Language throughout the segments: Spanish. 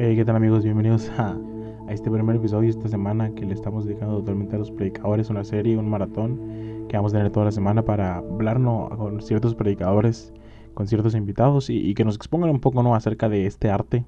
Hey, ¿qué tal amigos? Bienvenidos a, a este primer episodio esta semana que le estamos dedicando totalmente a los predicadores, una serie, un maratón que vamos a tener toda la semana para hablarnos con ciertos predicadores, con ciertos invitados y, y que nos expongan un poco ¿no? acerca de este arte,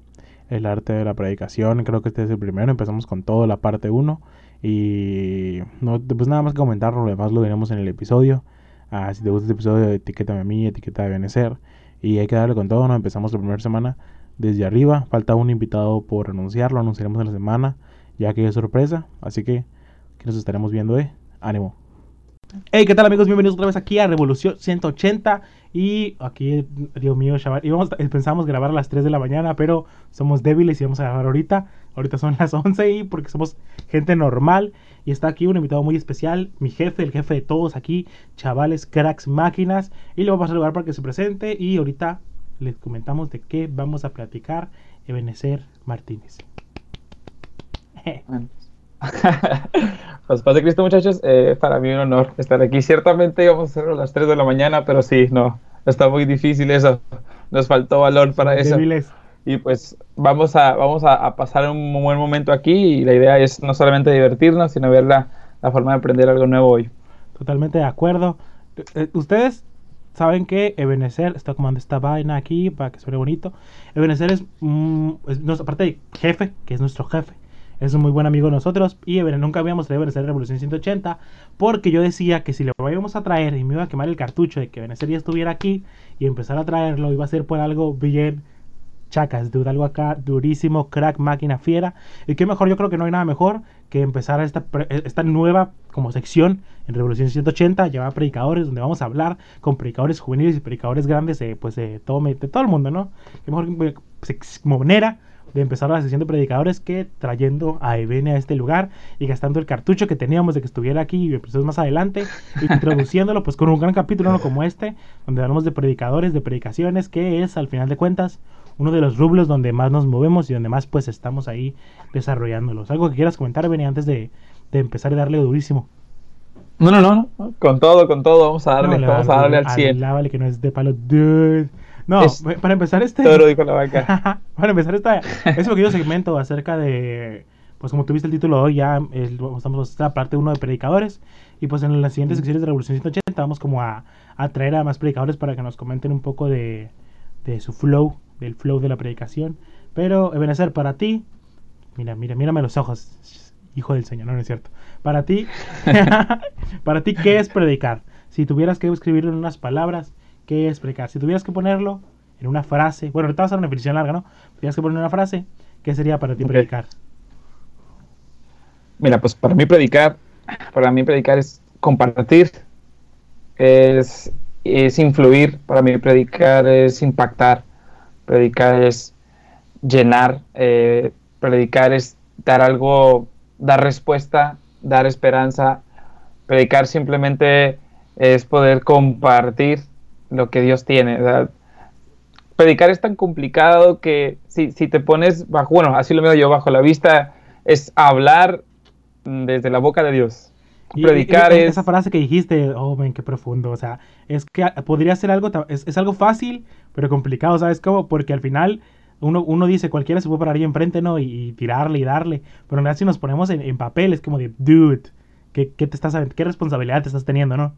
el arte de la predicación. Creo que este es el primero, empezamos con toda la parte 1 y no, pues nada más que comentarlo, lo demás lo veremos en el episodio. Ah, si te gusta este episodio, etiquétame a mí, etiqueta de Benecer y hay que darle con todo, ¿no? Empezamos la primera semana desde arriba. Falta un invitado por anunciar, lo anunciaremos en la semana, ya que es sorpresa. Así que, que nos estaremos viendo, ¿eh? Ánimo. Hey, ¿qué tal amigos? Bienvenidos otra vez aquí a Revolución 180. Y aquí, Dios mío, chaval, íbamos, pensamos grabar a las 3 de la mañana, pero somos débiles y vamos a grabar ahorita. Ahorita son las 11 y porque somos gente normal. Y está aquí un invitado muy especial, mi jefe, el jefe de todos aquí, chavales, cracks, máquinas. Y le vamos a saludar para que se presente. Y ahorita les comentamos de qué vamos a platicar Ebenezer Martínez. pues paz de Cristo muchachos, eh, para mí un honor estar aquí. Ciertamente íbamos a hacerlo a las 3 de la mañana, pero sí, no, está muy difícil eso. Nos faltó valor para eso. Y pues vamos a, vamos a, pasar un buen momento aquí y la idea es no solamente divertirnos, sino ver la, la forma de aprender algo nuevo hoy. Totalmente de acuerdo. Eh, ustedes saben que Ebenezer está comando esta vaina aquí para que suene bonito. Ebenezer es, mm, aparte de jefe, que es nuestro jefe, es un muy buen amigo de nosotros. Y Ebenezer, nunca habíamos traído Ebenezer Revolución 180 porque yo decía que si lo íbamos a traer y me iba a quemar el cartucho de que Ebenezer ya estuviera aquí y empezar a traerlo, iba a ser por algo bien chacas, de algo acá durísimo, crack, máquina fiera. Y qué mejor, yo creo que no hay nada mejor que empezar esta, esta nueva como sección en Revolución 180, llamada Predicadores, donde vamos a hablar con predicadores juveniles y predicadores grandes de, pues, de, todo, de todo el mundo, ¿no? Qué mejor pues, manera de empezar la sesión de predicadores que trayendo a Ebene a este lugar y gastando el cartucho que teníamos de que estuviera aquí y episodios más adelante, y introduciéndolo pues con un gran capítulo ¿no? como este, donde hablamos de predicadores, de predicaciones, que es al final de cuentas uno de los rublos donde más nos movemos y donde más pues estamos ahí desarrollándolos. ¿Algo que quieras comentar, Beni, antes de, empezar a darle durísimo? No, no, no, con todo, con todo, vamos a darle, vamos a darle al 100. Vale, que no es de palo, No, para empezar este... Todo dijo la vaca. para empezar esta, ese pequeño segmento acerca de, pues como tuviste el título hoy, ya estamos en la parte 1 de predicadores, y pues en las siguientes secciones de Revolución 180 vamos como a, a traer a más predicadores para que nos comenten un poco de, de su flow del flow de la predicación. Pero, Ebenezer, para ti, mira, mira, mírame los ojos, hijo del Señor, no, es cierto. Para ti, para ti, ¿qué es predicar? Si tuvieras que escribirlo en unas palabras, ¿qué es predicar? Si tuvieras que ponerlo en una frase, bueno, ahorita vas a una definición larga, ¿no? Tuvieras que poner una frase, ¿qué sería para ti predicar? Mira, pues para mí predicar, para mí predicar es compartir, es, es influir, para mí predicar es impactar, predicar es llenar, eh, predicar es dar algo, dar respuesta, dar esperanza, predicar simplemente es poder compartir lo que Dios tiene. predicar es tan complicado que si, si, te pones bajo, bueno, así lo veo yo, bajo la vista, es hablar desde la boca de Dios. Predicar es... Esa frase que dijiste, oh, ven, qué profundo, o sea, es que podría ser algo, es, es algo fácil, pero complicado, ¿sabes cómo? Porque al final uno, uno dice, cualquiera se puede parar ahí enfrente, ¿no? Y, tirarle y darle. Pero en realidad si nos ponemos en, en papel, es como de, dude, ¿qué, te estás, ¿qué responsabilidad te estás teniendo, no?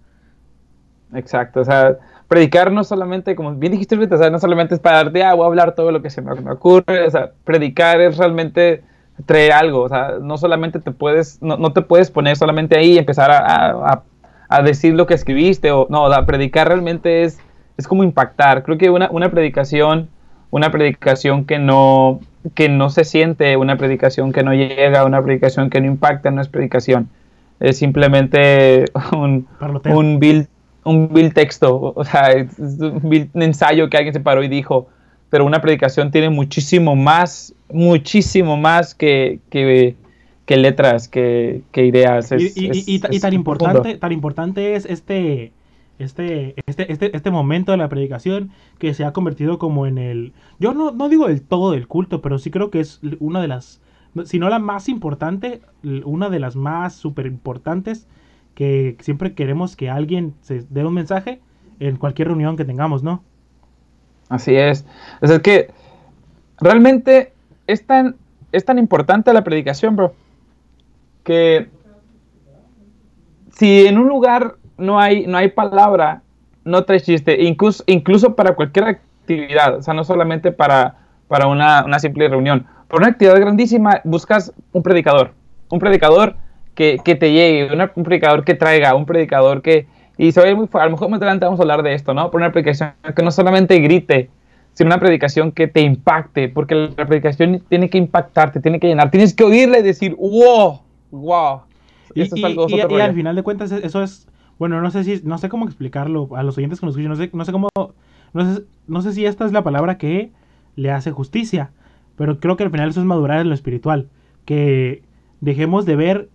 Exacto, o sea, predicar no solamente, como bien dijiste ahorita, o sea, no solamente es para darte, ah, voy a hablar todo lo que se me, ocurre, o sea, predicar es realmente traer algo, o sea, no solamente te puedes, no, no te puedes poner solamente ahí y empezar a, a, a decir lo que escribiste, o no, o predicar realmente es es como impactar. Creo que una, una predicación, una predicación que no, que no se siente, una predicación que no llega, una predicación que no impacta, no es predicación. Es simplemente un, un bill, un bill texto, o sea, es un, ensayo que alguien se paró y dijo, pero una predicación tiene muchísimo más, muchísimo más que, que, que letras, que, que ideas. y, y, tan, importante, tan importante es este este, este, este, este momento de la predicación que se ha convertido como en el... Yo no, no digo del todo del culto, pero sí creo que es una de las, si no la más importante, una de las más súper importantes que siempre queremos que alguien se dé un mensaje en cualquier reunión que tengamos, ¿no? Así es. es que realmente es tan, es tan importante la predicación, bro, que si en un lugar no hay, no hay palabra, no trae chiste, incluso, incluso para cualquier actividad, o sea, no solamente para, para una, una simple reunión. Por una actividad grandísima, buscas un predicador, un predicador que, que te llegue, un predicador que traiga, un predicador que... Y se muy a lo mejor más adelante vamos a hablar de esto, ¿no? Por una predicación que no solamente grite, sino una predicación que te impacte, porque la predicación tiene que impactarte, tiene que llenar, tienes que oírle y decir, wow, wow. Y, y, al final de cuentas eso es, bueno, no sé si, no sé cómo explicarlo a los oyentes que nos escuchan, no sé, no sé cómo, no sé, no sé si esta es la palabra que le hace justicia, pero creo que al final eso es madurar en lo espiritual, que dejemos de ver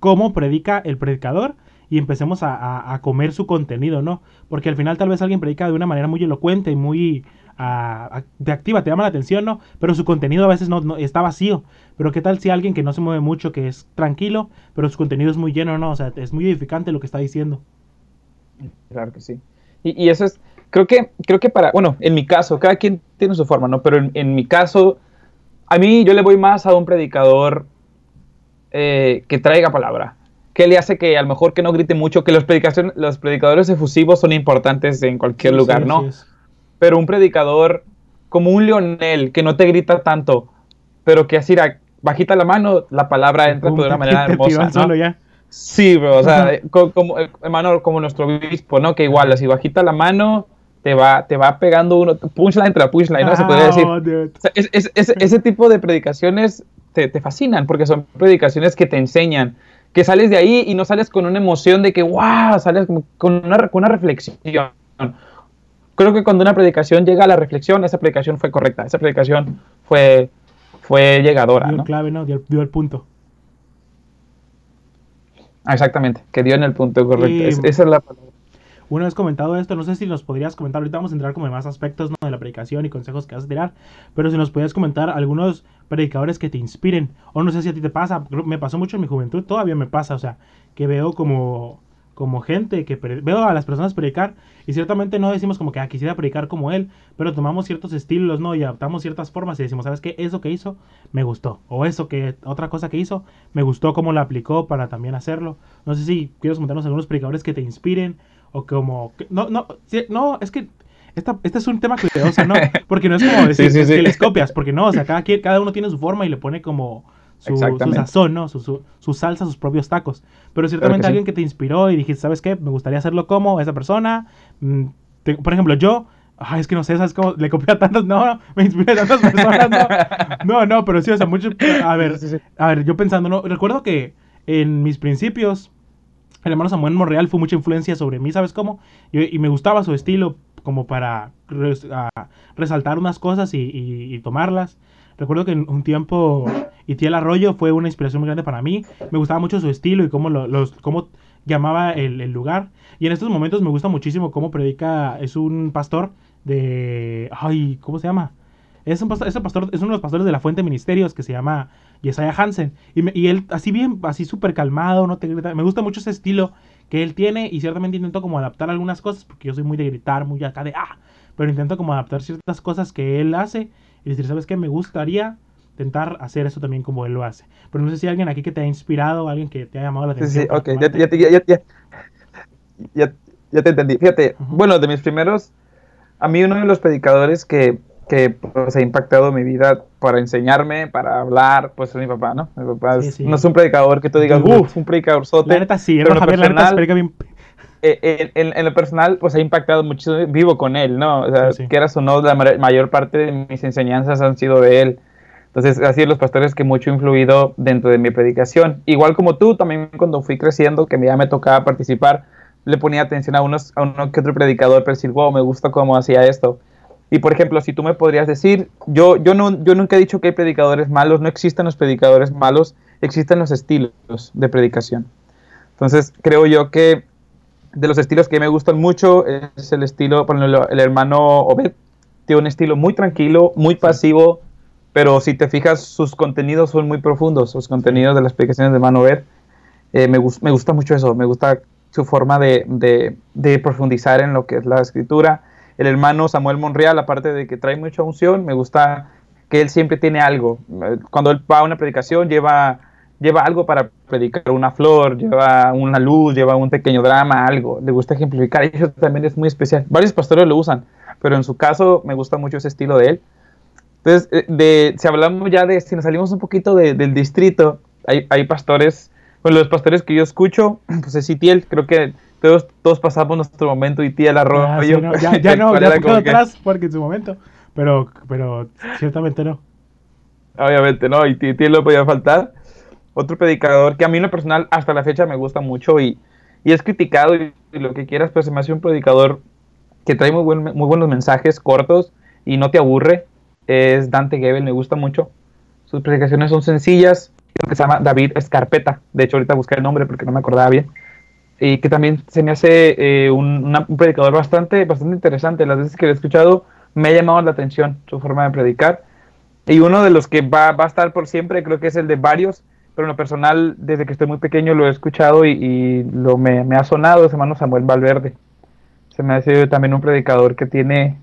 cómo predica el predicador y empecemos a, comer su contenido, ¿no? Porque al final tal vez alguien predica de una manera muy elocuente y muy te activa, te llama la atención, ¿no? Pero su contenido a veces no, está vacío. Pero qué tal si alguien que no se mueve mucho, que es tranquilo, pero su contenido es muy lleno, ¿no? O sea, es muy edificante lo que está diciendo. Claro que sí. Y, eso es, creo que, creo que para, bueno, en mi caso, cada quien tiene su forma, ¿no? Pero en mi caso, a mí yo le voy más a un predicador eh, que traiga palabra. ¿Qué le hace que a lo mejor que no grite mucho? Que los, los predicadores efusivos son importantes en cualquier lugar, ¿no? Pero un predicador como un Leonel, que no te grita tanto, pero que así bajita la mano, la palabra entra de una manera hermosa. ¿no? Sí, bro, o sea, como, hermano, como nuestro obispo, ¿no? Que igual, así bajita la mano, te va, te va pegando uno, punchline tras punchline, ¿no? Se podría ah, decir. ese tipo de predicaciones te, fascinan porque son predicaciones que te enseñan, que sales de ahí y no sales con una emoción de que, wow, sales con una, con una reflexión. Creo que cuando una predicación llega a la reflexión, esa predicación fue correcta, esa predicación fue, fue llegadora. Dio clave, ¿no? Dio, el punto. Ah, exactamente, que dio en el punto correcto. esa es la palabra. Una vez comentado esto, no sé si nos podrías comentar, ahorita vamos a entrar como en más aspectos de la predicación y consejos que vas a tirar, pero si nos podrías comentar algunos predicadores que te inspiren, o no sé si a ti te pasa, me pasó mucho en mi juventud, todavía me pasa, o sea, que veo como, como gente, que veo a las personas predicar, y ciertamente no decimos como que ah, quisiera predicar como él, pero tomamos ciertos estilos, ¿no? Y adaptamos ciertas formas y decimos, ¿sabes qué? Eso que hizo, me gustó, o eso que, otra cosa que hizo, me gustó cómo lo aplicó para también hacerlo. No sé si quieres comentarnos algunos predicadores que te inspiren, o como... No, no, no, es que esta, este es un tema cuidadoso, ¿no? Porque no es como decir que les copias, porque no, o sea, cada, cada uno tiene su forma y le pone como su, sazón, ¿no? Su, su, salsa, sus propios tacos. Pero ciertamente alguien que te inspiró y dijiste, ¿sabes qué? Me gustaría hacerlo como esa persona. Mm, por ejemplo, yo, ay, es que no sé, ¿sabes cómo? Le copié a tantos, no, me inspiré a tantas personas, no. No, no, pero sí, o sea, mucho, a ver, a ver, yo pensando, no, recuerdo que en mis principios el hermano Samuel Monreal fue mucha influencia sobre mí, ¿sabes cómo? Y, me gustaba su estilo como para resaltar unas cosas y, tomarlas. Recuerdo que en un tiempo Itiel Arroyo fue una inspiración muy grande para mí. Me gustaba mucho su estilo y cómo, los, cómo llamaba el, lugar. Y en estos momentos me gusta muchísimo cómo predica. Es un pastor de... Ay, ¿cómo se llama? Es, un pastor, es, pastor, es uno de los pastores de la Fuente Ministerios que se llama Yesaya Hansen. Y, y él, así bien, así súper calmado, no te grita. Me gusta mucho ese estilo que él tiene y ciertamente intento como adaptar algunas cosas porque yo soy muy de gritar, muy acá de ah, pero intento como adaptar ciertas cosas que él hace y decir, ¿sabes qué? Me gustaría intentar hacer eso también como él lo hace. Pero no sé si hay alguien aquí que te ha inspirado, alguien que te ha llamado la atención. Sí, sí, ok, ya, ya, ya, ya, ya, te entendí. Fíjate, bueno, de mis primeros, a mí uno de los predicadores que que pues, ha impactado mi vida para enseñarme, para hablar, pues es mi papá, ¿no? Mi papá no es un predicador que tú digas, uff, un predicador sote. La neta sí, pero en Javier, personal, la bien... Eh, en, lo personal, pues ha impactado muchísimo, vivo con él, ¿no? O sea, sí, quieras o no, la mayor parte de mis enseñanzas han sido de él. Entonces, así los pastores que mucho influido dentro de mi predicación. Igual como tú, también cuando fui creciendo, que ya me tocaba participar, le ponía atención a, unos, a uno que otro predicador para decir, wow, me gusta cómo hacía esto. Y por ejemplo, si tú me podrías decir, yo, yo, no, yo nunca he dicho que hay predicadores malos, no existen los predicadores malos, existen los estilos de predicación. Entonces, creo yo que de los estilos que me gustan mucho es el estilo, por ejemplo, el hermano Obed, tiene un estilo muy tranquilo, muy pasivo, pero si te fijas, sus contenidos son muy profundos, sus contenidos de las predicaciones de hermano Obed. Eh, me, me, gusta mucho eso, me gusta su forma de, de, de profundizar en lo que es la escritura el hermano Samuel Monreal, aparte de que trae mucha unción, me gusta que él siempre tiene algo. Cuando él va a una predicación, lleva, lleva algo para predicar, una flor, lleva una luz, lleva un pequeño drama, algo. Le gusta ejemplificar, y eso también es muy especial. Varios pastores lo usan, pero en su caso me gusta mucho ese estilo de él. Entonces, eh, de, si hablamos ya de, si nos salimos un poquito del distrito, hay, hay pastores, bueno, los pastores que yo escucho, pues es Itiel, creo que todos, todos pasamos nuestro momento Itiel arroz. Ah, sí, no, ya, ya no, ya quedó atrás porque en su momento, pero, pero ciertamente no. Obviamente no, Itiel no podía faltar. Otro predicador que a mí en lo personal hasta la fecha me gusta mucho y, y es criticado y, lo que quieras, pero se me hace un predicador que trae muy, buen, muy buenos mensajes cortos y no te aburre. Es Dante Gebel, me gusta mucho. Sus predicaciones son sencillas, que se llama David Escarpeta. De hecho, ahorita busqué el nombre porque no me acordaba bien. Y que también se me hace eh, un, un, predicador bastante, bastante interesante. Las veces que lo he escuchado me ha llamado la atención su forma de predicar. Y uno de los que va, va a estar por siempre, creo que es el de varios, pero en lo personal, desde que estoy muy pequeño lo he escuchado y, y lo me, me, ha sonado, es hermano Samuel Valverde. Se me hace también un predicador que tiene,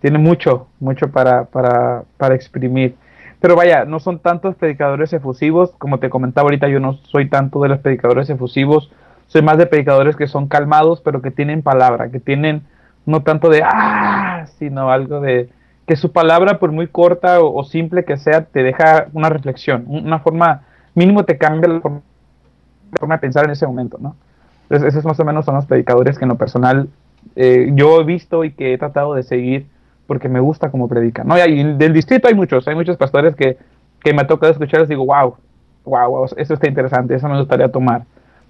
tiene mucho, mucho para, para, para exprimir. Pero vaya, no son tantos predicadores efusivos, como te comentaba ahorita, yo no soy tanto de los predicadores efusivos, soy más de predicadores que son calmados, pero que tienen palabra, que tienen no tanto de ah, sino algo de que su palabra, por muy corta o, simple que sea, te deja una reflexión, una forma, mínimo te cambia la forma, de pensar en ese momento, ¿no? Entonces, esos más o menos son los predicadores que en lo personal eh, yo he visto y que he tratado de seguir porque me gusta como predica. ¿no? Y del distrito hay muchos, hay muchos pastores que, que me ha tocado escuchar y digo, wow, wow, wow, eso está interesante, eso me gustaría tomar.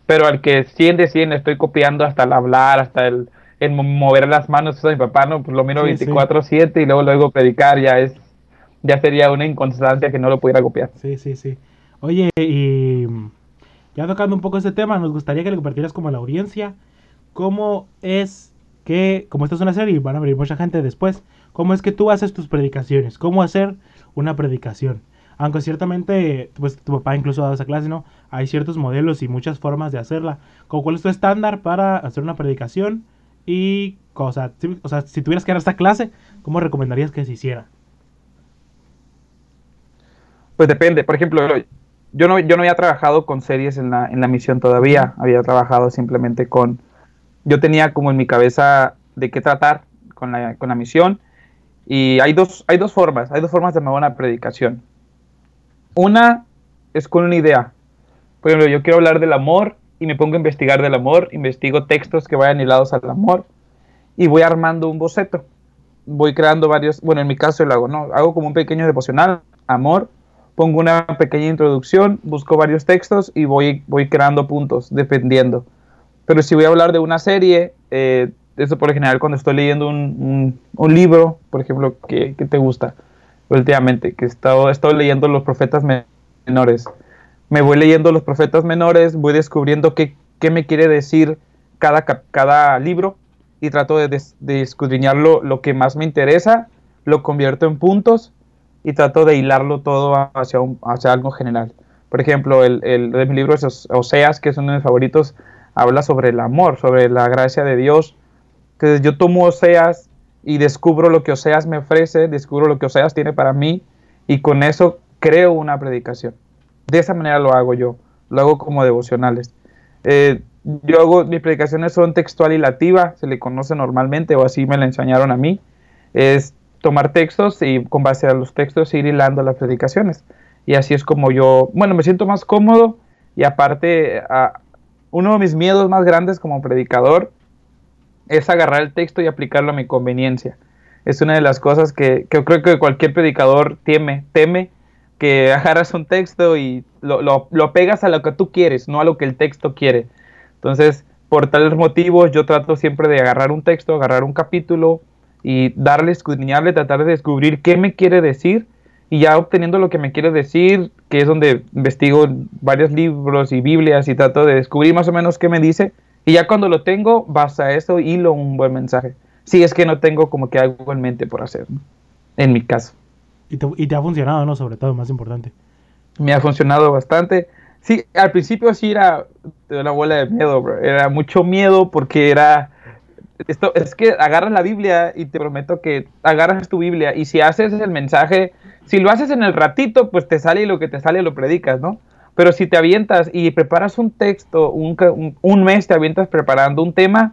Pero al que 100 de 100 estoy copiando hasta el hablar, hasta el, el mover las manos, eso mi papá, ¿no? Pues lo miro 24-7 sí. y luego luego predicar ya es, ya sería una inconstancia que no lo pudiera copiar. Sí, sí, sí. Oye, y ya tocando un poco ese tema, nos gustaría que le compartieras como a la audiencia cómo es que, como esta es una serie y van a venir mucha gente después, cómo es que tú haces tus predicaciones, cómo hacer una predicación. Aunque ciertamente, pues tu papá incluso ha dado esa clase, ¿no? Hay ciertos modelos y muchas formas de hacerla. Como cuál es tu estándar para hacer una predicación y, o sea, si, o sea, si tuvieras que dar esta clase, ¿cómo recomendarías que se hiciera? Pues depende. Por ejemplo, yo no, yo no había trabajado con series en la, en la misión todavía. Había trabajado simplemente con... Yo tenía como en mi cabeza de qué tratar con la, con la misión. Y hay dos, hay dos formas, hay dos formas de una predicación. Una es con una idea. Por ejemplo, yo quiero hablar del amor y me pongo a investigar del amor, investigo textos que vayan hilados al amor y voy armando un boceto. Voy creando varios, bueno, en mi caso lo hago, ¿no? Hago como un pequeño devocional, amor, pongo una pequeña introducción, busco varios textos y voy, voy creando puntos, dependiendo. Pero si voy a hablar de una serie, eh, eso por lo general cuando estoy leyendo un, un, libro, por ejemplo, que, que, te gusta últimamente, que he estado, he leyendo los profetas menores. Me voy leyendo los profetas menores, voy descubriendo qué, qué me quiere decir cada, cada libro y trato de, de, lo, que más me interesa, lo convierto en puntos y trato de hilarlo todo hacia, hacia algo general. Por ejemplo, el, el de mi libro es Oseas, que es uno de mis favoritos, habla sobre el amor, sobre la gracia de Dios, entonces yo tomo Oseas y descubro lo que Oseas me ofrece, descubro lo que Oseas tiene para mí y con eso creo una predicación. De esa manera lo hago yo, lo hago como devocionales. Eh, yo hago, mis predicaciones son textual y lativa, se le conoce normalmente o así me la enseñaron a mí. Es tomar textos y con base a los textos ir hilando las predicaciones. Y así es como yo, bueno, me siento más cómodo y aparte, a, uno de mis miedos más grandes como predicador es agarrar el texto y aplicarlo a mi conveniencia. Es una de las cosas que, que creo que cualquier predicador teme, teme que agarras un texto y lo, lo, lo, pegas a lo que tú quieres, no a lo que el texto quiere. Entonces, por tales motivos, yo trato siempre de agarrar un texto, agarrar un capítulo y darle, escudriñarle, tratar de descubrir qué me quiere decir y ya obteniendo lo que me quiere decir, que es donde investigo varios libros y Biblias y trato de descubrir más o menos qué me dice, y ya cuando lo tengo, basta eso, hilo un buen mensaje. Si es que no tengo como que algo en mente por hacer, ¿no? en mi caso. Y te, y te, ha funcionado, ¿no? Sobre todo, más importante. Me ha funcionado bastante. Sí, al principio sí era una bola de miedo, bro. Era mucho miedo porque era esto es que agarras la Biblia y te prometo que agarras tu Biblia y si haces el mensaje, si lo haces en el ratito, pues te sale y lo que te sale lo predicas, ¿no? Pero si te avientas y preparas un texto, un, un mes te avientas preparando un tema,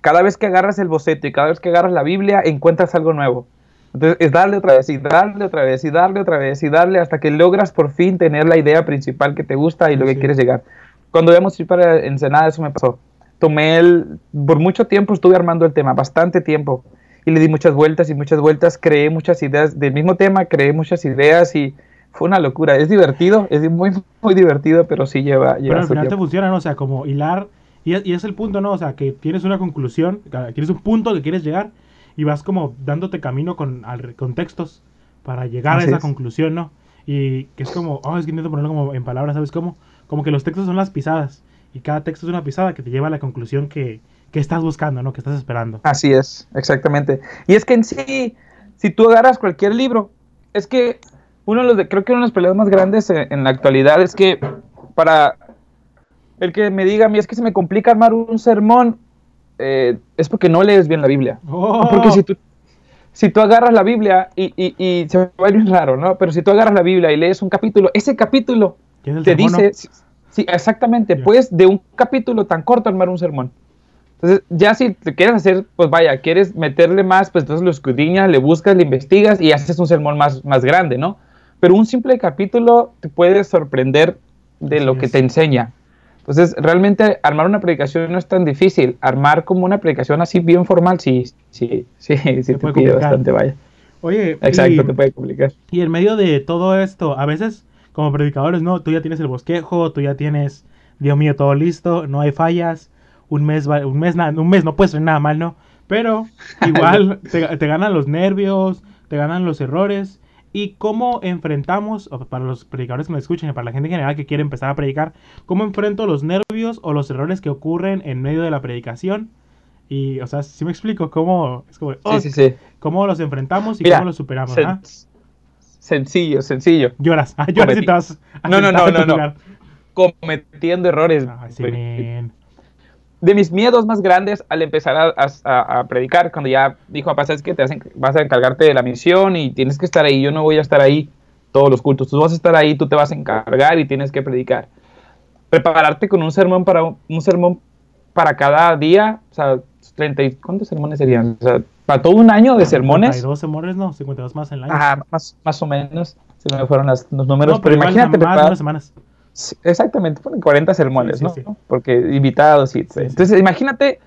cada vez que agarras el boceto y cada vez que agarras la Biblia, encuentras algo nuevo. Entonces es darle otra vez y darle otra vez y darle otra vez y darle hasta que logras por fin tener la idea principal que te gusta y lo que quieres llegar. Cuando íbamos a ir para Ensenada, eso me pasó. Tomé el, por mucho tiempo estuve armando el tema, bastante tiempo, y le di muchas vueltas y muchas vueltas, creé muchas ideas del mismo tema, creé muchas ideas y fue una locura. Es divertido, es muy, muy divertido, pero sí lleva. lleva pero al final te funciona, ¿no? O sea, como hilar. Y es, y es el punto, ¿no? O sea, que tienes una conclusión, tienes un punto que quieres llegar y vas como dándote camino con, al, con textos para llegar a esa conclusión, ¿no? Y que es como, oh, es que intento ponerlo como en palabras, ¿sabes cómo? Como que los textos son las pisadas y cada texto es una pisada que te lleva a la conclusión que, que estás buscando, ¿no? Que estás esperando. Así es, exactamente. Y es que en sí, si tú agarras cualquier libro, es que uno de los, creo que uno de los problemas más grandes en, la actualidad es que para el que me diga a mí es que se me complica armar un sermón, eh, es porque no lees bien la Biblia. Oh. Porque si tú, si tú agarras la Biblia y, y, y, se va a ir raro, ¿no? Pero si tú agarras la Biblia y lees un capítulo, ese capítulo te dice, sí, exactamente, puedes de un capítulo tan corto armar un sermón. Entonces, ya si te quieres hacer, pues vaya, quieres meterle más, pues entonces lo escudriñas, le buscas, le investigas y haces un sermón más, más grande, ¿no? Pero un simple capítulo te puede sorprender de lo que te enseña. Entonces, realmente armar una predicación no es tan difícil. Armar como una predicación así bien formal, sí, sí, sí, sí te pide bastante, vaya. Oye, exacto, te puede complicar. Y en medio de todo esto, a veces como predicadores, no, tú ya tienes el bosquejo, tú ya tienes, Dios mío, todo listo, no hay fallas, un mes, un mes, un mes no puede ser nada mal, ¿no? Pero igual te, te ganan los nervios, te ganan los errores y cómo enfrentamos, para los predicadores que me escuchen y para la gente en general que quiere empezar a predicar, cómo enfrento los nervios o los errores que ocurren en medio de la predicación. Y, o sea, si me explico cómo, es como, oh, cómo los enfrentamos y cómo los superamos. Sen Sencillo, sencillo. Lloras, ah, lloras y No, no, no, no, no. Cometiendo errores. Ay, sí, de mis miedos más grandes al empezar a, predicar, cuando ya dijo, papá, sabes que te vas a encargarte de la misión y tienes que estar ahí, yo no voy a estar ahí todos los cultos, tú vas a estar ahí, tú te vas a encargar y tienes que predicar. Prepararte con un sermón para un sermón para cada día, o sea, 30, ¿cuántos sermones serían? O sea, para todo un año de sermones. 52 sermones, no, 52 más en el año. Ajá, más, más o menos, se me fueron los números, pero, imagínate preparar. semanas exactamente, ponen 40 sermones, ¿no? Porque invitados y... Entonces, imagínate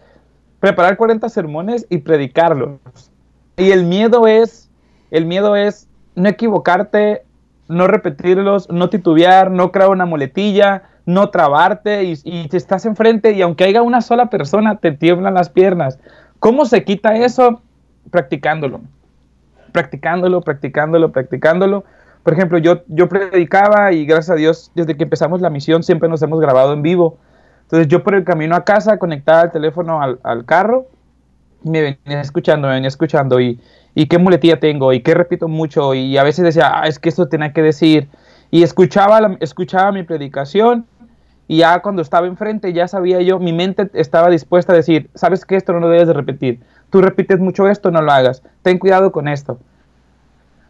preparar 40 sermones y predicarlos. Y el miedo es, el miedo es no equivocarte, no repetirlos, no titubear, no crear una muletilla, no trabarte y, y te estás enfrente y aunque haya una sola persona te tiemblan las piernas. ¿Cómo se quita eso? Practicándolo. Practicándolo, practicándolo, practicándolo por ejemplo, yo, yo predicaba y gracias a Dios, desde que empezamos la misión siempre nos hemos grabado en vivo. Entonces yo por el camino a casa conectaba el teléfono al, al carro me venía escuchando, me venía escuchando y, y qué muletilla tengo y qué repito mucho y a veces decía, ah, es que esto tenía que decir y escuchaba, escuchaba mi predicación y ya cuando estaba enfrente ya sabía yo, mi mente estaba dispuesta a decir, sabes que esto no lo debes de repetir, tú repites mucho esto, no lo hagas, ten cuidado con esto.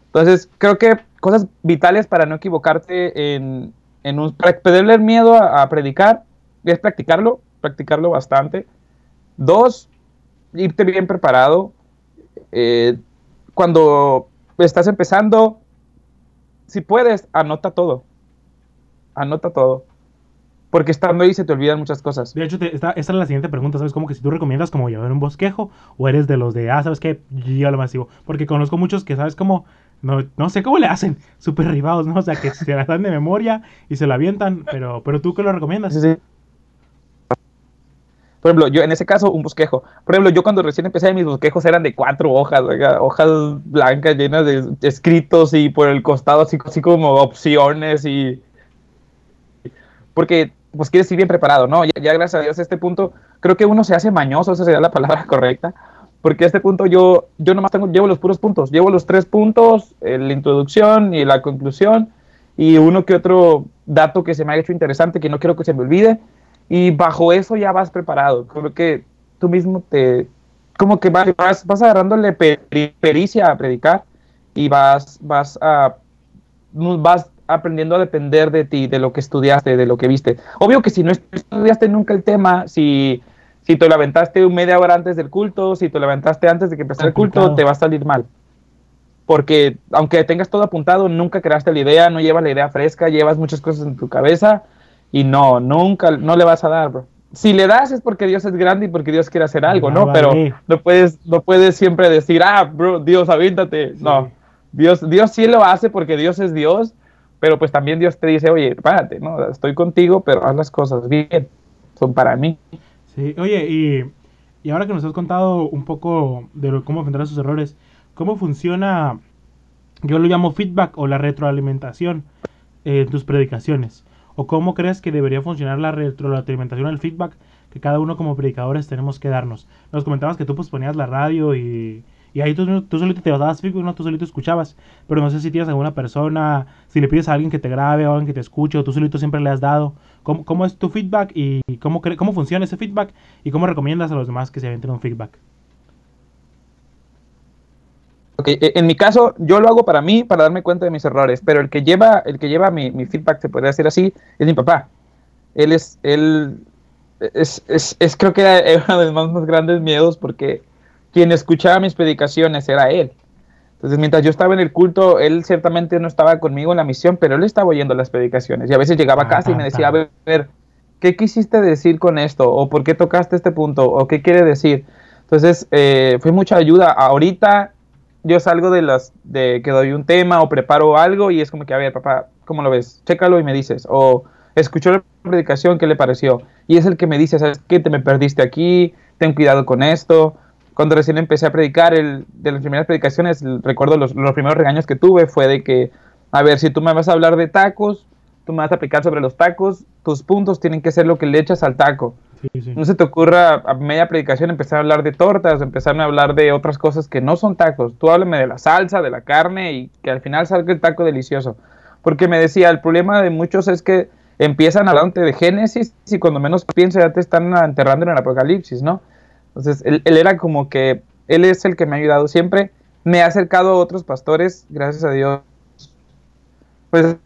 Entonces creo que cosas vitales para no equivocarte en, en un... Para miedo a, predicar es practicarlo, practicarlo bastante. Dos, irte bien preparado. Eh, cuando estás empezando, si puedes, anota todo. Anota todo. Porque estando ahí se te olvidan muchas cosas. De hecho, esta, esta, es la siguiente pregunta, ¿sabes? Como que si tú recomiendas como llevar un bosquejo o eres de los de, ah, ¿sabes qué? Yo lo masivo. Porque conozco muchos que, ¿sabes? Como no, no sé cómo le hacen, súper ribados, ¿no? O sea, que se la dan de memoria y se la avientan, pero, pero tú qué lo recomiendas. Sí, sí. Por ejemplo, yo en ese caso, un bosquejo. Por ejemplo, yo cuando recién empecé, mis bosquejos eran de cuatro hojas, hojas blancas llenas de escritos y por el costado así, así como opciones y... Porque pues quieres ir bien preparado, ¿no? Ya, ya gracias a Dios a este punto, creo que uno se hace mañoso, esa sería la palabra correcta porque a este punto yo, yo nomás tengo, llevo los puros puntos, llevo los tres puntos, eh, la introducción y la conclusión, y uno que otro dato que se me ha hecho interesante, que no quiero que se me olvide, y bajo eso ya vas preparado. Creo que tú mismo te, como que vas, vas agarrándole pericia a predicar y vas, vas, a, vas aprendiendo a depender de ti, de lo que estudiaste, de lo que viste. Obvio que si no estudiaste nunca el tema, si, si te lo aventaste media hora antes del culto, si te lo aventaste antes de que empezara el culto, te va a salir mal. Porque aunque tengas todo apuntado, nunca creaste la idea, no llevas la idea fresca, llevas muchas cosas en tu cabeza y no, nunca, no le vas a dar, bro. Si le das es porque Dios es grande y porque Dios quiere hacer algo, ¿no? Pero no puedes, no puedes siempre decir, ah, bro, Dios, avíntate. No, Dios, Dios sí lo hace porque Dios es Dios, pero pues también Dios te dice, oye, párate, ¿no? Estoy contigo, pero haz las cosas bien, son para mí. Sí, oye, y, y ahora que nos has contado un poco de cómo enfrentar sus errores, ¿cómo funciona, yo lo llamo feedback o la retroalimentación en tus predicaciones? ¿O cómo crees que debería funcionar la retroalimentación, el feedback que cada uno como predicadores tenemos que darnos? Nos comentabas que tú pues ponías la radio y y ahí tú, tú solito te dabas feedback, ¿no? tú solito escuchabas. Pero no sé si tienes alguna persona, si le pides a alguien que te grabe o alguien que te escuche, o tú solito siempre le has dado. ¿Cómo, cómo es tu feedback y cómo, cómo funciona ese feedback? ¿Y cómo recomiendas a los demás que se avienten un feedback? Ok, e, en mi caso, yo lo hago para mí, para darme cuenta de mis errores, pero el que lleva, el que lleva mi, mi feedback, se podría decir así, es mi papá. Él es, él es, es, es creo que era uno de los más grandes miedos porque quien escuchaba mis predicaciones era él. Entonces, mientras yo estaba en el culto, él ciertamente no estaba conmigo en la misión, pero él estaba oyendo las predicaciones. Y a veces llegaba a casa y me decía, a ver, ¿qué quisiste decir con esto? ¿O por qué tocaste este punto? ¿O qué quiere decir? Entonces, eh, fue mucha ayuda. Ahorita yo salgo de las, de que doy un tema o preparo algo y es como que, a ver, papá, ¿cómo lo ves? Chécalo y me dices. O escuchó la predicación, ¿qué le pareció? Y es el que me dice, ¿sabes qué? Te me perdiste aquí, ten cuidado con esto cuando recién empecé a predicar, el, de las primeras predicaciones, recuerdo los, los, primeros regaños que tuve fue de que, a ver, si tú me vas a hablar de tacos, tú me vas a aplicar sobre los tacos, tus puntos tienen que ser lo que le echas al taco. No se te ocurra a media predicación empezar a hablar de tortas, empezar a hablar de otras cosas que no son tacos. Tú háblame de la salsa, de la carne y que al final salga el taco delicioso. Porque me decía, el problema de muchos es que empiezan hablando de Génesis y cuando menos piensas ya te están enterrando en el Apocalipsis, ¿no? Entonces, él, era como que, él es el que me ha ayudado siempre. Me ha acercado a otros pastores, gracias a Dios. Pues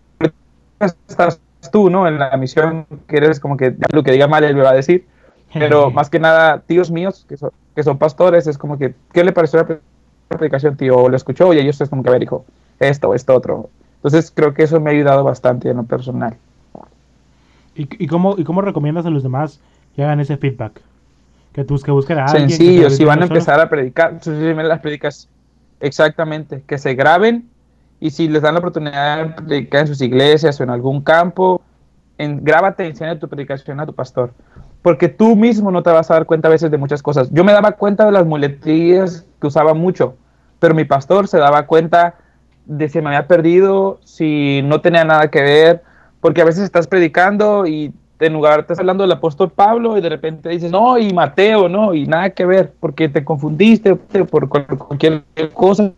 estás tú, ¿no? En la misión que eres como que lo que diga mal él me va a decir. Pero más que nada, tíos míos que son, que son pastores, es como que, ¿qué le pareció la predicación, tío? O lo escuchó y ellos es como que, a ver, hijo, esto, o esto, otro. Entonces, creo que eso me ha ayudado bastante en lo personal. ¿Y, y, cómo, ¿Y cómo recomiendas a los demás que hagan ese feedback? Que, tú, que busquen a alguien. Sencillo, si van a empezar a predicar, las predicas, exactamente, que se graben y si les dan la oportunidad de predicar en sus iglesias o en algún campo, en, grábate y enseña tu predicación a tu pastor. Porque tú mismo no te vas a dar cuenta a veces de muchas cosas. Yo me daba cuenta de las muletillas que usaba mucho, pero mi pastor se daba cuenta de si me había perdido, si no tenía nada que ver, porque a veces estás predicando y en lugar estás hablando del apóstol Pablo y de repente dices, no, y Mateo, no, y nada que ver, porque te confundiste por cualquier cosa.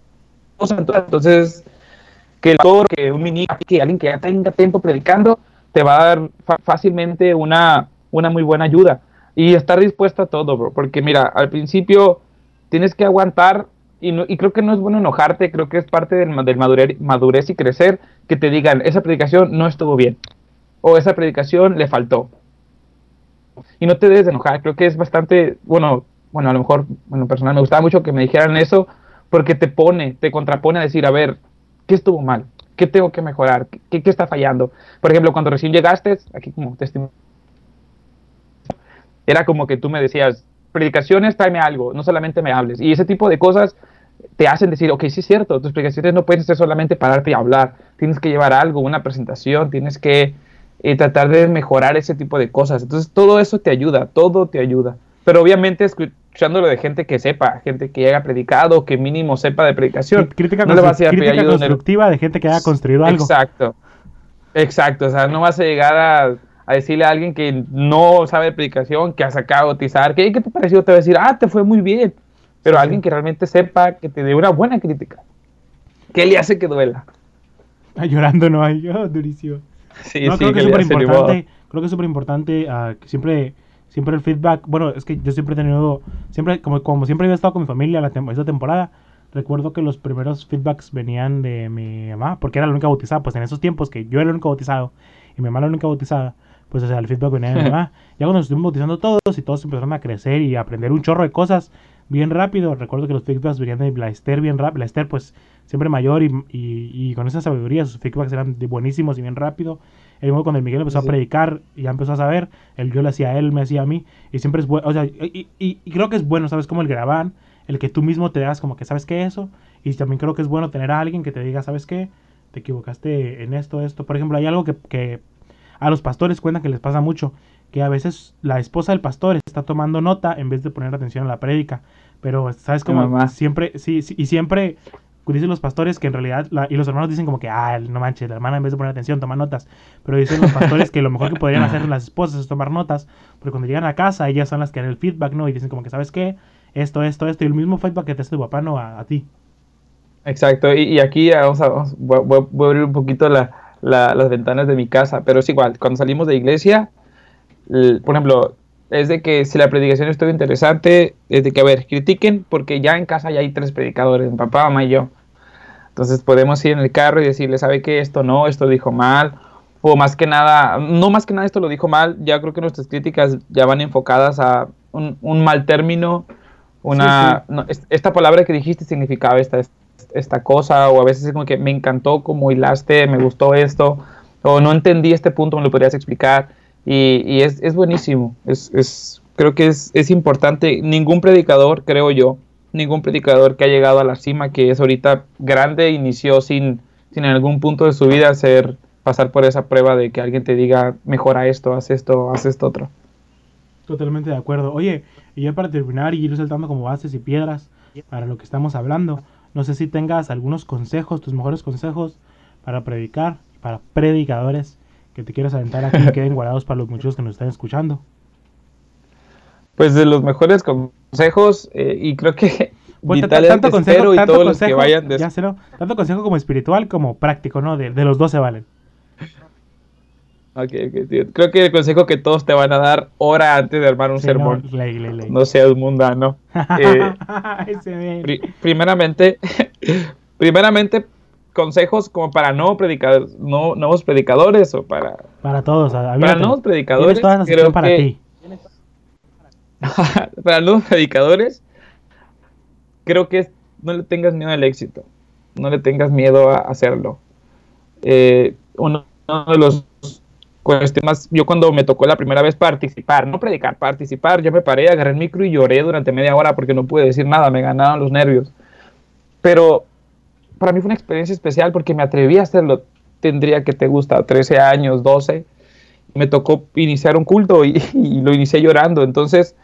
Entonces, que el autor, que un ministro, que alguien que ya tenga tiempo predicando, te va a dar fácilmente una, una muy buena ayuda. Y estar dispuesto a todo, bro, porque mira, al principio tienes que aguantar y, y, creo que no es bueno enojarte, creo que es parte del, del madurez y crecer que te digan, esa predicación no estuvo bien o esa predicación le faltó. Y no te debes de enojar, creo que es bastante, bueno, bueno, a lo mejor, bueno, personal me gustaba mucho que me dijeran eso, porque te pone, te contrapone a decir, a ver, ¿qué estuvo mal? ¿Qué tengo que mejorar? ¿Qué, qué está fallando? Por ejemplo, cuando recién llegaste, aquí como testimonio, era como que tú me decías, predicaciones, tráeme algo, no solamente me hables. Y ese tipo de cosas te hacen decir, ok, sí es cierto, tus predicaciones no pueden ser solamente pararte y hablar, tienes que llevar algo, una presentación, tienes que y tratar de mejorar ese tipo de cosas. Entonces todo eso te ayuda, todo te ayuda. Pero obviamente escuchándolo de gente que sepa, gente que haya predicado, que mínimo sepa de predicación. Crítica, no le vas a crítica constructiva de gente que haya construido algo. Exacto, exacto. O sea, no vas a llegar a, a decirle a alguien que no sabe de predicación, que ha sacado bautizar, que ¿qué te pareció? Te va a decir, ah, te fue muy bien. Pero alguien que realmente sepa, que te dé una buena crítica. ¿Qué le hace que duela? Llorando no hay, yo, durísimo. Sí, creo que es súper importante, creo que es súper importante uh, siempre, siempre el feedback, bueno, es que yo siempre he tenido, siempre, como, como siempre he estado con mi familia la esta temporada, recuerdo que los primeros feedbacks venían de mi mamá, porque era la única bautizada, pues en esos tiempos que yo era el único bautizado y mi mamá la única bautizada, pues o sea, el feedback venía de mi mamá. Ya cuando nos estuvimos bautizando todos y todos empezaron a crecer y a aprender un chorro de cosas bien rápido, recuerdo que los feedbacks venían de la Esther bien rápido, la Esther pues siempre mayor y, y, con esa sabiduría, sus feedbacks eran buenísimos y bien rápido. El mismo cuando el Miguel empezó a predicar y ya empezó a saber, el yo le hacía a él, me hacía a mí, y siempre es bueno, o sea, y, y, creo que es bueno, ¿sabes? Como el grabar, el que tú mismo te das como que, ¿sabes qué eso? Y también creo que es bueno tener a alguien que te diga, ¿sabes qué? Te equivocaste en esto, esto. Por ejemplo, hay algo que, que a los pastores cuentan que les pasa mucho, que a veces la esposa del pastor está tomando nota en vez de poner atención a la prédica. Pero, ¿sabes cómo? Siempre, sí, sí, y siempre dicen los pastores que en realidad, y los hermanos dicen como que, ah, no manches, la hermana en vez de poner atención toma notas, pero dicen los pastores que lo mejor que podrían hacer las esposas es tomar notas, porque cuando llegan a casa ellas son las que dan el feedback, ¿no? Y dicen como que, ¿sabes qué? Esto, esto, esto, y el mismo feedback que te hace tu papá, ¿no? A, ti. Exacto, y, aquí vamos a, voy, a abrir un poquito las ventanas de mi casa, pero es igual, cuando salimos de iglesia, por ejemplo, es de que si la predicación estuvo interesante, es de que, a ver, critiquen porque ya en casa ya hay tres predicadores, mi papá, mamá y yo. Entonces podemos ir en el carro y decirle, ¿sabe qué? Esto no, esto dijo mal. O más que nada, no más que nada esto lo dijo mal, ya creo que nuestras críticas ya van enfocadas a un, mal término, una... esta palabra que dijiste significaba esta, esta cosa, o a veces es como que me encantó como hilaste, me gustó esto, o no entendí este punto, me lo podrías explicar y, es, es, buenísimo. Es, es, creo que es, es importante. Ningún predicador, creo yo, ningún predicador que ha llegado a la cima, que es ahorita grande, inició sin, sin en algún punto de su vida hacer, pasar por esa prueba de que alguien te diga, mejora esto, haz esto, haz esto otro. Totalmente de acuerdo. Oye, y ya para terminar y ir saltando como bases y piedras para lo que estamos hablando, no sé si tengas algunos consejos, tus mejores consejos para predicar, para predicadores que te quieras aventar aquí queden guardados para los muchos que nos están escuchando? Pues de los mejores consejos, eh, y creo que tanto consejo, y todos los que vayan ya tanto consejo como espiritual como práctico, ¿no? De, los dos se valen. Ok, ok, tío. Creo que el consejo que todos te van a dar hora antes de armar un sermón. No, ley, ley, no seas mundano. Eh, primeramente, primeramente consejos como para no predicadores, no, nuevos predicadores o para... Para todos, para nuevos predicadores. Creo para ti. para nuevos predicadores, creo que no le tengas miedo al éxito, no le tengas miedo a hacerlo. Eh, uno, de los cuestiones yo cuando me tocó la primera vez participar, no predicar, participar, yo me paré, agarré el micro y lloré durante media hora porque no pude decir nada, me ganaron los nervios. Pero para mí fue una experiencia especial porque me atreví a hacerlo. Tendría que te gusta 13 años, 12. Me tocó iniciar un culto y, lo inicié llorando. Entonces,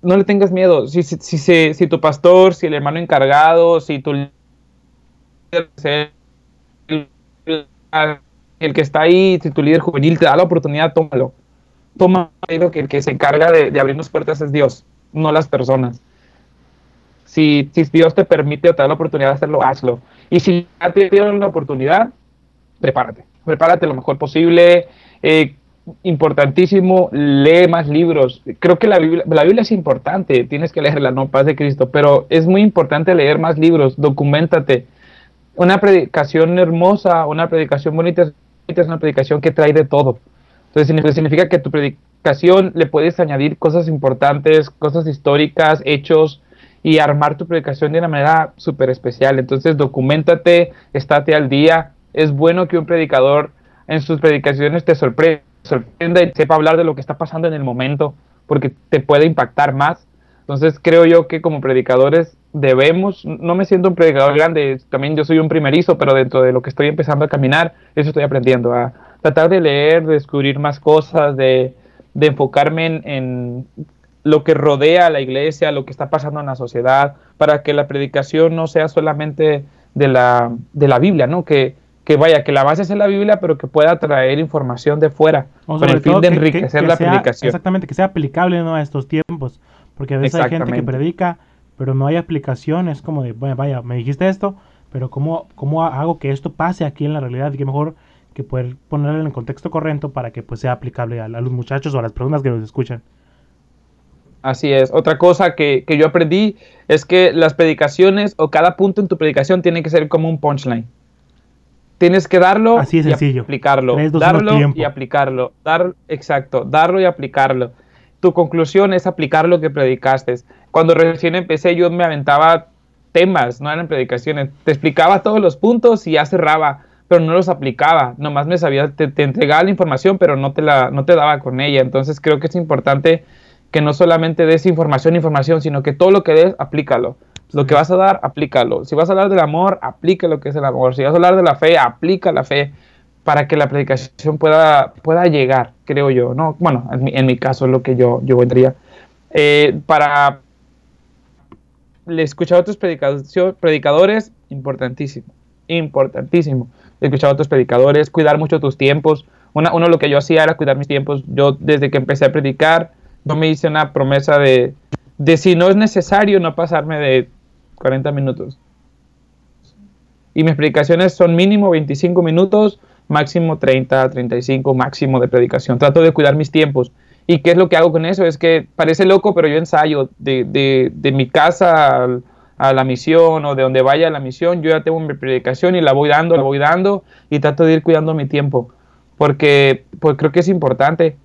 no le tengas miedo. Si, si, si, tu pastor, si el hermano encargado, si tu el, el que está ahí, si tu líder juvenil te da la oportunidad, tómalo. Toma que el que se encarga de, de abrirnos puertas es Dios, no las personas si, si Dios te permite o te da la oportunidad de hacerlo, hazlo. Y si ya te dieron la oportunidad, prepárate. Prepárate lo mejor posible. Eh, importantísimo, lee más libros. Creo que la Biblia, la Biblia es importante, tienes que leer la no paz de Cristo, pero es muy importante leer más libros, documentate. Una predicación hermosa, una predicación bonita es una predicación que trae de todo. Entonces significa que tu predicación le puedes añadir cosas importantes, cosas históricas, hechos, y armar tu predicación de una manera súper especial. Entonces, documentate, estate al día. Es bueno que un predicador en sus predicaciones te sorprenda, y sepa hablar de lo que está pasando en el momento, porque te puede impactar más. Entonces, creo yo que como predicadores debemos, no me siento un predicador grande, también yo soy un primerizo, pero dentro de lo que estoy empezando a caminar, eso estoy aprendiendo, a tratar de leer, de descubrir más cosas, de, enfocarme en lo que rodea a la iglesia, lo que está pasando en la sociedad, para que la predicación no sea solamente de la, de la Biblia, ¿no? Que, que vaya, que la base sea la Biblia, pero que pueda traer información de fuera, con el fin de enriquecer la predicación. Exactamente, que sea aplicable ¿no? a estos tiempos, porque a veces hay gente que predica, pero no hay aplicación, es como de, bueno, vaya, me dijiste esto, pero ¿cómo, cómo hago que esto pase aquí en la realidad? Y que mejor que poder ponerlo en el contexto correcto para que pues sea aplicable a, a los muchachos o a las personas que nos escuchan. Así es. Otra cosa que, que, yo aprendí es que las predicaciones o cada punto en tu predicación tiene que ser como un punchline. Tienes que darlo Así es y sencillo. aplicarlo. Darlo y aplicarlo. Dar, exacto, darlo y aplicarlo. Tu conclusión es aplicar lo que predicaste. Cuando recién empecé yo me aventaba temas, no eran predicaciones. Te explicaba todos los puntos y ya cerraba, pero no los aplicaba. Nomás me sabía, te, te entregaba la información, pero no te, la, no te daba con ella. Entonces creo que es importante que no solamente des información, información, sino que todo lo que des, aplícalo. Lo que vas a dar, aplícalo. Si vas a hablar del amor, aplica lo que es el amor. Si vas a hablar de la fe, aplica la fe para que la predicación pueda, pueda llegar, creo yo. ¿no? Bueno, en mi, en mi caso es lo que yo, yo vendría. Eh, para escuchado a otros predicadores, importantísimo, importantísimo. He escuchado a otros predicadores, cuidar mucho tus tiempos. Una, uno lo que yo hacía era cuidar mis tiempos. Yo desde que empecé a predicar, yo me hice una promesa de, de si no es necesario no pasarme de 40 minutos. Y mis predicaciones son mínimo 25 minutos, máximo 30, 35, máximo de predicación. Trato de cuidar mis tiempos. ¿Y qué es lo que hago con eso? Es que parece loco, pero yo ensayo de, de, de mi casa a, a, la misión o de donde vaya a la misión, yo ya tengo mi predicación y la voy dando, la voy dando y trato de ir cuidando mi tiempo. Porque pues creo que es importante.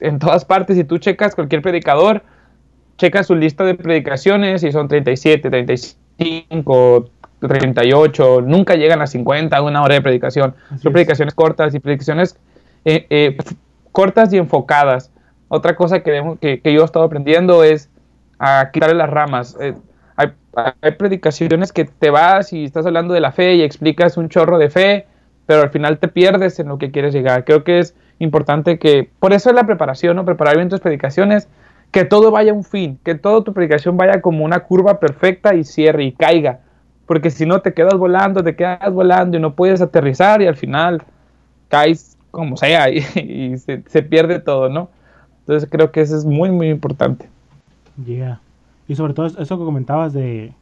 En todas partes, si tú checas cualquier predicador, checa su lista de predicaciones y son 37, 35, 38, nunca llegan a 50, una hora de predicación. Así son es. predicaciones cortas y predicaciones eh, eh, cortas y enfocadas. Otra cosa que, que, que yo he estado aprendiendo es a quitarle las ramas. Eh, hay, hay predicaciones que te vas y estás hablando de la fe y explicas un chorro de fe, pero al final te pierdes en lo que quieres llegar. Creo que es importante que, por eso es la preparación, ¿no? Preparar bien tus predicaciones, que todo vaya a un fin, que toda tu predicación vaya como una curva perfecta y cierre y caiga. Porque si no te quedas volando, te quedas volando y no puedes aterrizar y al final caes como sea y, se pierde todo, ¿no? Entonces creo que eso es muy, muy importante. Yeah. Y sobre todo eso que comentabas de...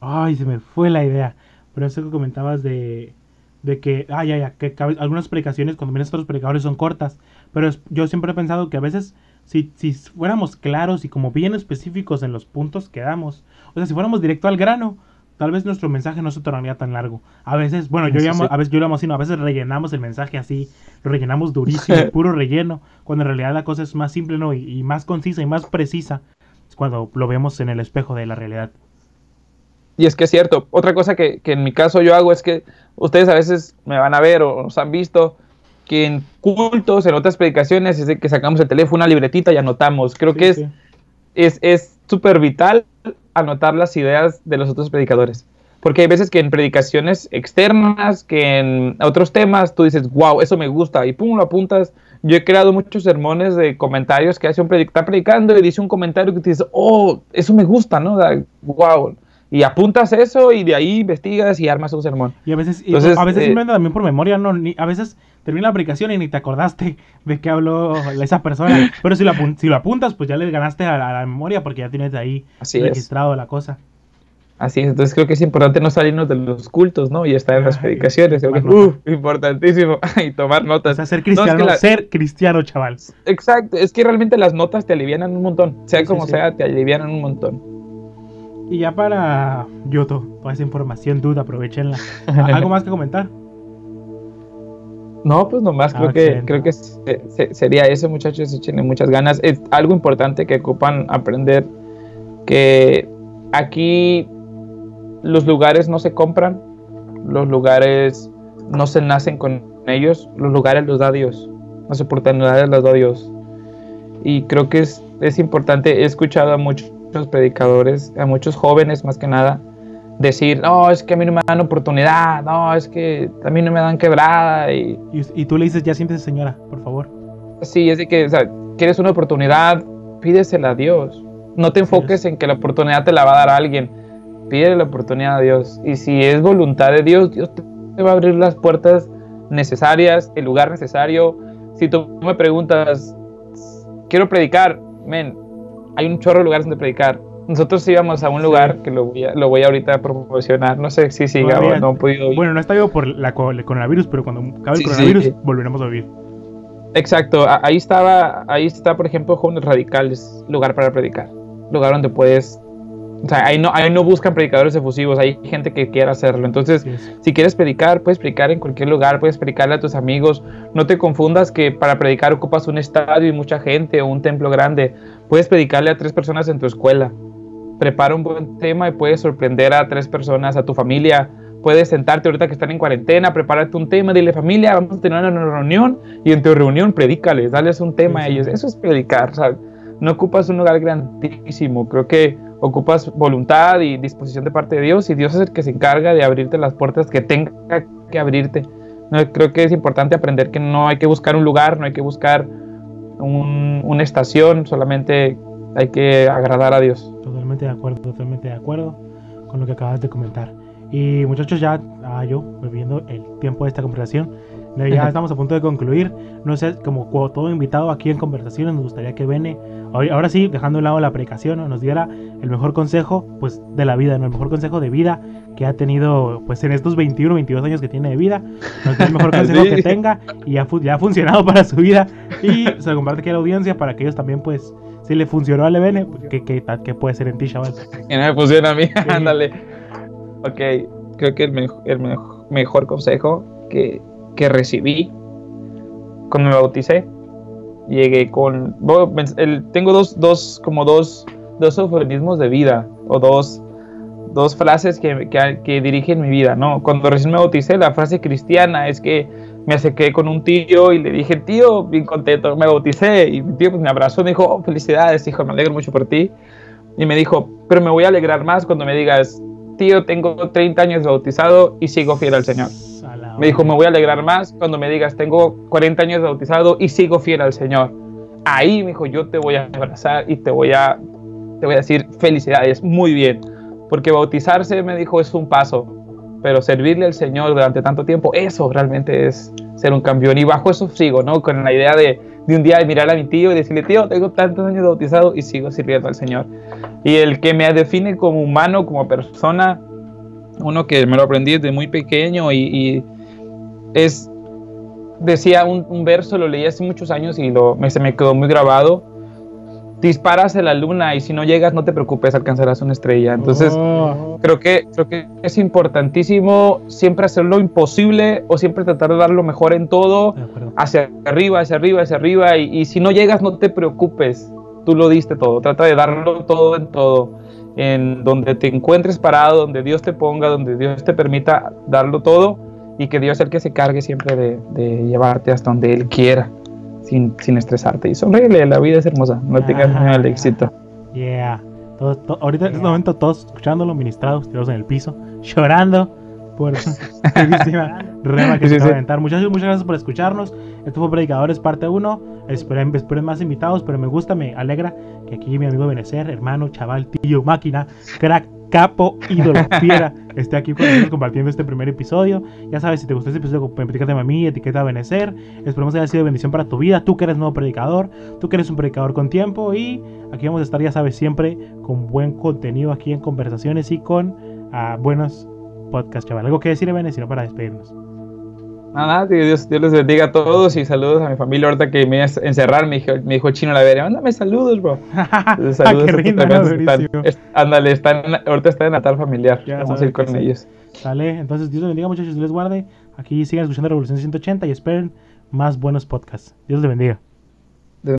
Ay, se me fue la idea. Pero eso que comentabas de... De que, ya, ya, que cabe- algunas predicaciones, cuando vienes a otros predicadores, son cortas. Pero es- yo siempre he pensado que a veces, si, si fuéramos claros y como bien específicos en los puntos que damos, o sea, si fuéramos directo al grano, tal vez nuestro mensaje no se tornaría tan largo. A veces, bueno, yo llamo, sí. a veces yo lo llamo así, no, a veces rellenamos el mensaje así, lo rellenamos durísimo, puro relleno, cuando en realidad la cosa es más simple, ¿no? Y, y más concisa y más precisa es cuando lo vemos en el espejo de la realidad. Y es que es cierto. Otra cosa que, que en mi caso yo hago es que ustedes a veces me van a ver o nos han visto que en cultos, en otras predicaciones, es de que sacamos el teléfono, una libretita y anotamos. Creo Sí, que es sí. es es súper vital anotar las ideas de los otros predicadores. Porque hay veces que en predicaciones externas, que en otros temas, tú dices, wow, eso me gusta, y pum, lo apuntas. Yo he creado muchos sermones de comentarios que hace un predic está predicando y dice un comentario que te dice, oh, eso me gusta, ¿no? Wow. Y apuntas eso y de ahí investigas y armas un sermón. Y a veces, Entonces, a veces eh, simplemente también por memoria, no, ni, a veces termina la aplicación y ni te acordaste de qué habló esa persona. Pero si lo, si lo apuntas, pues ya le ganaste a la, a la memoria porque ya tienes ahí Así es. registrado la cosa. Así es, entonces creo que es importante no salirnos de los cultos, ¿no? Y estar en las Ay, predicaciones. Creo que, importantísimo. y tomar O notas. sea, ser No, es que cristiano, la- ser cristiano, chaval. Exacto, es que realmente las notas te alivianan un montón. Sea Sí, como sí. sea, te alivianan un montón. Y ya para Yoto, toda esa información, duda, aprovechenla. ¿Algo más que comentar? No, pues nomás Ah, creo que creo que se- se- sería eso, muchachos, échenle muchas ganas. Es algo importante que ocupan aprender que aquí los lugares no se compran, los lugares no se nacen con ellos, los lugares los da Dios, las oportunidades las da Dios. Y creo que es, es importante, he escuchado a muchos predicadores, a muchos jóvenes más que nada, decir, no, es que a mí no me dan oportunidad, no, es que a mí no me dan quebrada y Y, y tú le dices, ya siéntese señora, por favor. Sí, es de que, o sea, quieres una oportunidad, pídesela a Dios. No te enfoques es. en que la oportunidad te la va a dar alguien. Pídele la oportunidad a Dios. Y si es voluntad de Dios, Dios te va a abrir las puertas necesarias, el lugar necesario. Si tú me preguntas, quiero predicar, men, hay un chorro de lugares donde predicar. nosotros íbamos a un lugar que lo voy, a, lo voy ahorita a promocionar. No sé si siga o no he podido Bueno, no está vivo por la, el coronavirus, pero cuando acabe el coronavirus volveremos a vivir. Exacto, ahí estaba, ahí está, por ejemplo, Jóvenes Radicales, lugar para predicar. Lugar donde puedes o sea, ahí no, ahí no buscan predicadores efusivos, hay gente que quiera hacerlo. Entonces, si quieres predicar, puedes predicar en cualquier lugar, puedes predicarle a tus amigos. No te confundas que para predicar ocupas un estadio y mucha gente o un templo grande. Puedes predicarle a tres personas en tu escuela. Prepara un buen tema y puedes sorprender a tres personas, a tu familia. Puedes sentarte ahorita que están en cuarentena, prepárate un tema, dile familia, vamos a tener una reunión y en tu reunión predícales, dales un tema a ellos. Eso es predicar, ¿sabes? No ocupas un lugar grandísimo. Creo que ocupas voluntad y disposición de parte de Dios y Dios es el que se encarga de abrirte las puertas que tenga que abrirte. creo que es importante aprender que no hay que buscar un lugar, no hay que buscar una estación, solamente hay que agradar a Dios. Totalmente de acuerdo, totalmente de acuerdo con lo que acabas de comentar. Y muchachos, ya ah, yo, viviendo el tiempo de esta conversación, ya estamos a punto de concluir. No sé, como, todo invitado aquí en conversaciones, nos gustaría que Bene, ahora sí, dejando de lado la precaución, nos diera el mejor consejo pues, de la vida, ¿no? el mejor consejo de vida que ha tenido pues en estos 21, 22 años que tiene de vida. Nos el mejor consejo que tenga y ya, ya, ha funcionado para su vida. Y se lo comparte aquí a la audiencia para que ellos también, pues, si le funcionó a Levene, ¿qué, qué, qué puede ser en ti, chaval? Que no me funciona a mí, ándale. Ok, creo que el, el mejor consejo que que recibí cuando me bauticé. Llegué con... tengo dos, dos, como dos, dos eufemismos de vida, o dos, dos frases que, que, dirigen mi vida, ¿no? Cuando recién me bauticé, la frase cristiana es que me acerqué con un tío y le dije, tío, bien contento, me bauticé. Y mi tío pues, me abrazó, me dijo, oh, felicidades, hijo, me alegro mucho por ti. Y me dijo, pero me voy a alegrar más cuando me digas, tío, tengo 30 años bautizado y sigo fiel al Señor. Me dijo, me voy a alegrar más cuando me digas, tengo 40 años bautizado y sigo fiel al Señor. Ahí, me dijo, yo te voy a abrazar y te voy a, te voy a decir felicidades, muy bien. Porque bautizarse, me dijo, es un paso, pero servirle al Señor durante tanto tiempo, eso realmente es ser un campeón. Y bajo eso sigo, ¿no? Con la idea de, de un día de mirar a mi tío y decirle, tío, tengo tantos años bautizado y sigo sirviendo al Señor. Y el que me define como humano, como persona, uno que me lo aprendí desde muy pequeño y es, decía un, verso, lo leí hace muchos años y lo, me, se me quedó muy grabado. Disparas a la luna y si no llegas no te preocupes, alcanzarás una estrella. Entonces, oh. creo, que, creo que es importantísimo siempre hacer lo imposible o siempre tratar de dar lo mejor en todo, hacia arriba, hacia arriba, hacia arriba. Y, y si no llegas no te preocupes, tú lo diste todo, trata de darlo todo en todo en donde te encuentres parado, donde Dios te ponga, donde Dios te permita darlo todo y que Dios es el que se cargue siempre de, llevarte hasta donde Él quiera, sin, sin estresarte. Y sonríele, la vida es hermosa, no tengas miedo al éxito. Yeah. ahorita en este momento todos escuchándolo, ministrados, tirados en el piso, llorando por rema que se va a aventar. Muchas, muchas gracias por escucharnos. Esto fue Predicadores parte 1. Esperen, esperen más invitados, pero me gusta, me alegra que aquí mi amigo Benecer, hermano, chaval, tío, máquina, crack, capo, ídolo, fiera, esté aquí con nosotros compartiendo este primer episodio. Ya sabes, si te gustó este episodio, etiqueta a mí, etiqueta a Benecer. Esperemos que haya sido bendición para tu vida. Tú que eres nuevo predicador, tú que eres un predicador con tiempo. Y aquí vamos a estar, ya sabes, siempre con buen contenido aquí en conversaciones y con uh, buenos podcasts, chaval. ¿Algo que decir, Benes, sino para despedirnos? Nada, Dios, Dios les bendiga a todos y saludos a mi familia. Ahorita que me iba a encerrar, me dijo, me dijo Chino la veré, mándame saludos, bro. saludos. Qué rindo, ándale, están, ahorita está en Natal familiar. Vamos a ir con ellos. Sale, entonces Dios les bendiga, muchachos, Dios les guarde. Aquí sigan escuchando Revolución 180 y esperen más buenos podcasts. Dios les bendiga.